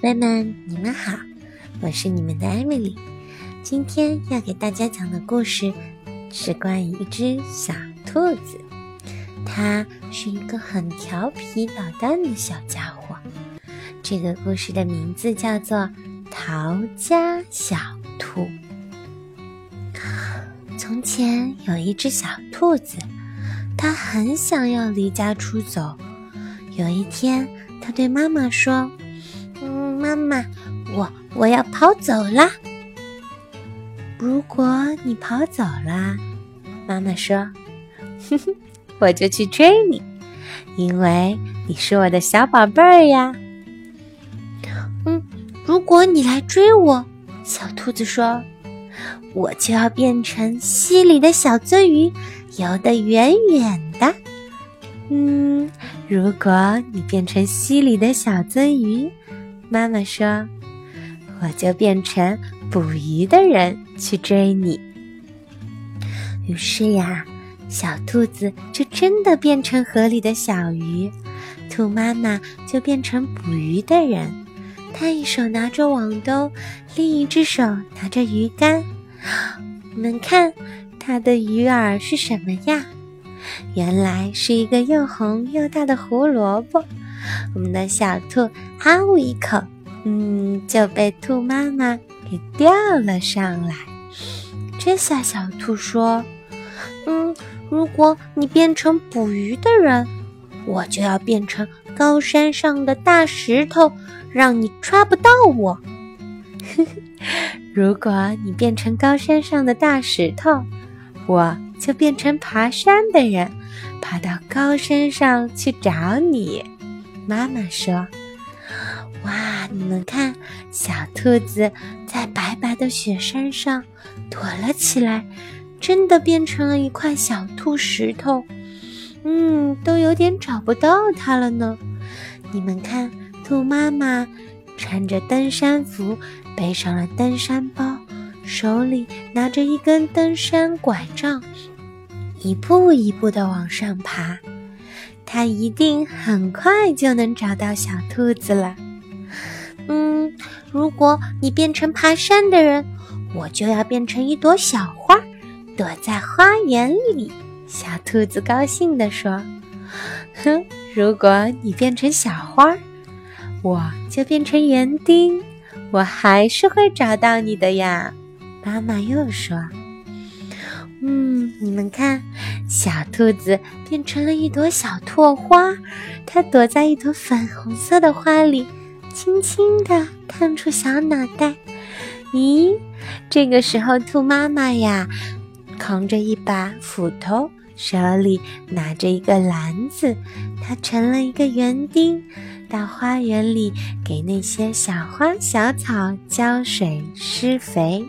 贝们，你们好，我是你们的艾米丽。今天要给大家讲的故事是关于一只小兔子，它是一个很调皮捣蛋的小家伙。这个故事的名字叫做《逃家小兔》。从前有一只小兔子，它很想要离家出走。有一天，它对妈妈说。妈妈，我我要跑走啦！如果你跑走了，妈妈说：“哼哼，我就去追你，因为你是我的小宝贝儿呀。”嗯，如果你来追我，小兔子说：“我就要变成溪里的小鳟鱼，游得远远的。”嗯，如果你变成溪里的小鳟鱼。妈妈说：“我就变成捕鱼的人去追你。”于是呀，小兔子就真的变成河里的小鱼，兔妈妈就变成捕鱼的人。她一手拿着网兜，另一只手拿着鱼竿。你们看，它的鱼饵是什么呀？原来是一个又红又大的胡萝卜。我们的小兔啊呜一口，嗯，就被兔妈妈给钓了上来。这下小兔说：“嗯，如果你变成捕鱼的人，我就要变成高山上的大石头，让你抓不到我。如果你变成高山上的大石头，我就变成爬山的人，爬到高山上去找你。”妈妈说：“哇，你们看，小兔子在白白的雪山上躲了起来，真的变成了一块小兔石头。嗯，都有点找不到它了呢。你们看，兔妈妈穿着登山服，背上了登山包，手里拿着一根登山拐杖，一步一步的往上爬。”它一定很快就能找到小兔子了。嗯，如果你变成爬山的人，我就要变成一朵小花，躲在花园里。小兔子高兴地说：“哼，如果你变成小花，我就变成园丁，我还是会找到你的呀。”妈妈又说。嗯，你们看，小兔子变成了一朵小拓花，它躲在一朵粉红色的花里，轻轻地探出小脑袋。咦，这个时候，兔妈妈呀，扛着一把斧头，手里拿着一个篮子，它成了一个园丁，到花园里给那些小花小草浇水施肥。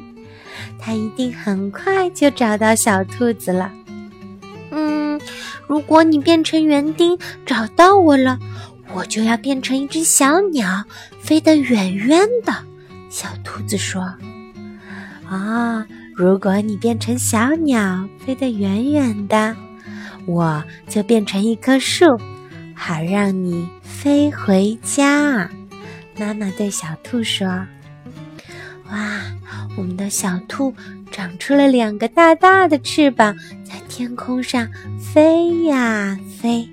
他一定很快就找到小兔子了。如果你变成园丁找到我了，我就要变成一只小鸟，飞得远远的。小兔子说：“啊，如果你变成小鸟，飞得远远的，我就变成一棵树，好让你飞回家。”妈妈对小兔说：“哇。”我们的小兔长出了两个大大的翅膀，在天空上飞呀飞。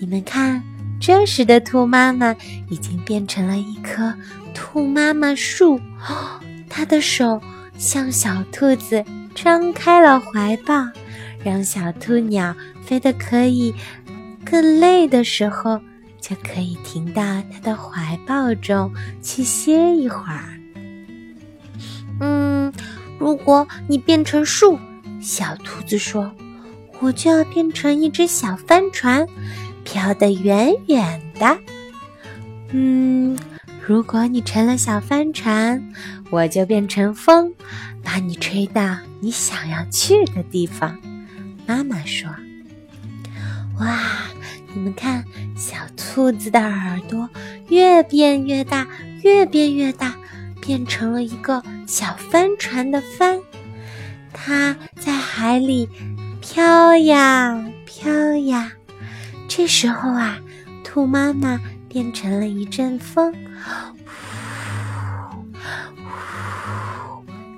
你们看，这时的兔妈妈已经变成了一棵兔妈妈树，哦它的手向小兔子张开了怀抱，让小兔鸟飞得可以更累的时候，就可以停到它的怀抱中去歇一会儿。如果你变成树，小兔子说，我就要变成一只小帆船，飘得远远的。嗯，如果你成了小帆船，我就变成风，把你吹到你想要去的地方。妈妈说：“哇，你们看，小兔子的耳朵越变越大，越变越大。”变成了一个小帆船的帆，它在海里飘呀飘呀。这时候啊，兔妈妈变成了一阵风，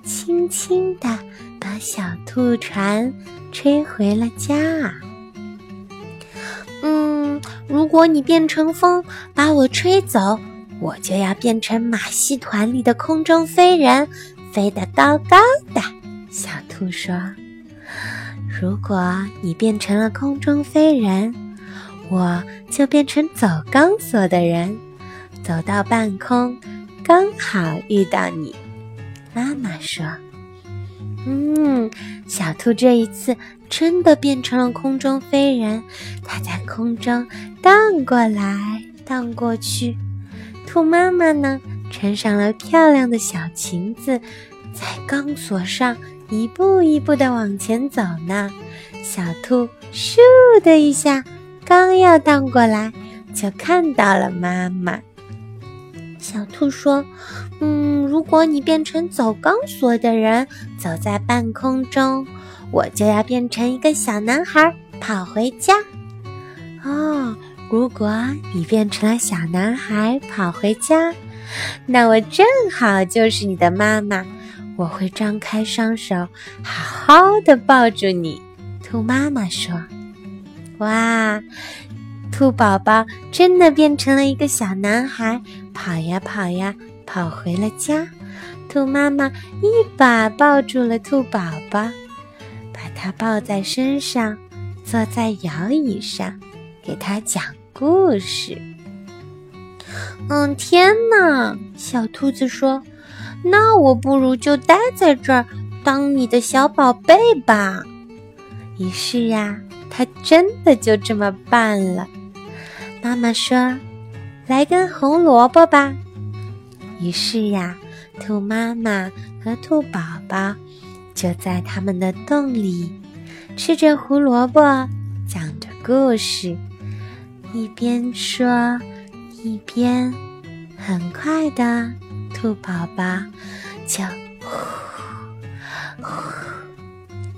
轻轻地把小兔船吹回了家。嗯，如果你变成风把我吹走，我就要变成马戏团里的空中飞人，飞得高高的。小兔说：“如果你变成了空中飞人，我就变成走钢索的人，走到半空，刚好遇到你。”妈妈说：“嗯，小兔这一次真的变成了空中飞人，它在空中荡过来荡过去。兔妈妈呢，穿上了漂亮的小裙子，在钢索上一步一步的往前走呢。小兔咻的一下，刚要荡过来，就看到了妈妈。小兔说。”嗯，如果你变成走钢索的人，走在半空中，我就要变成一个小男孩跑回家。哦，如果你变成了小男孩跑回家，那我正好就是你的妈妈，我会张开双手，好好的抱住你。兔妈妈说：“哇，兔宝宝真的变成了一个小男孩，跑呀跑呀。”跑回了家，兔妈妈一把抱住了兔宝宝，把它抱在身上，坐在摇椅上，给它讲故事。嗯，天哪！小兔子说：“那我不如就待在这儿当你的小宝贝吧。”于是呀，它真的就这么办了。妈妈说：“来根红萝卜吧。”于是呀，兔妈妈和兔宝宝就在他们的洞里吃着胡萝卜，讲着故事，一边说一边，很快的，兔宝宝就呼呼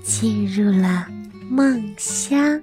进入了梦乡。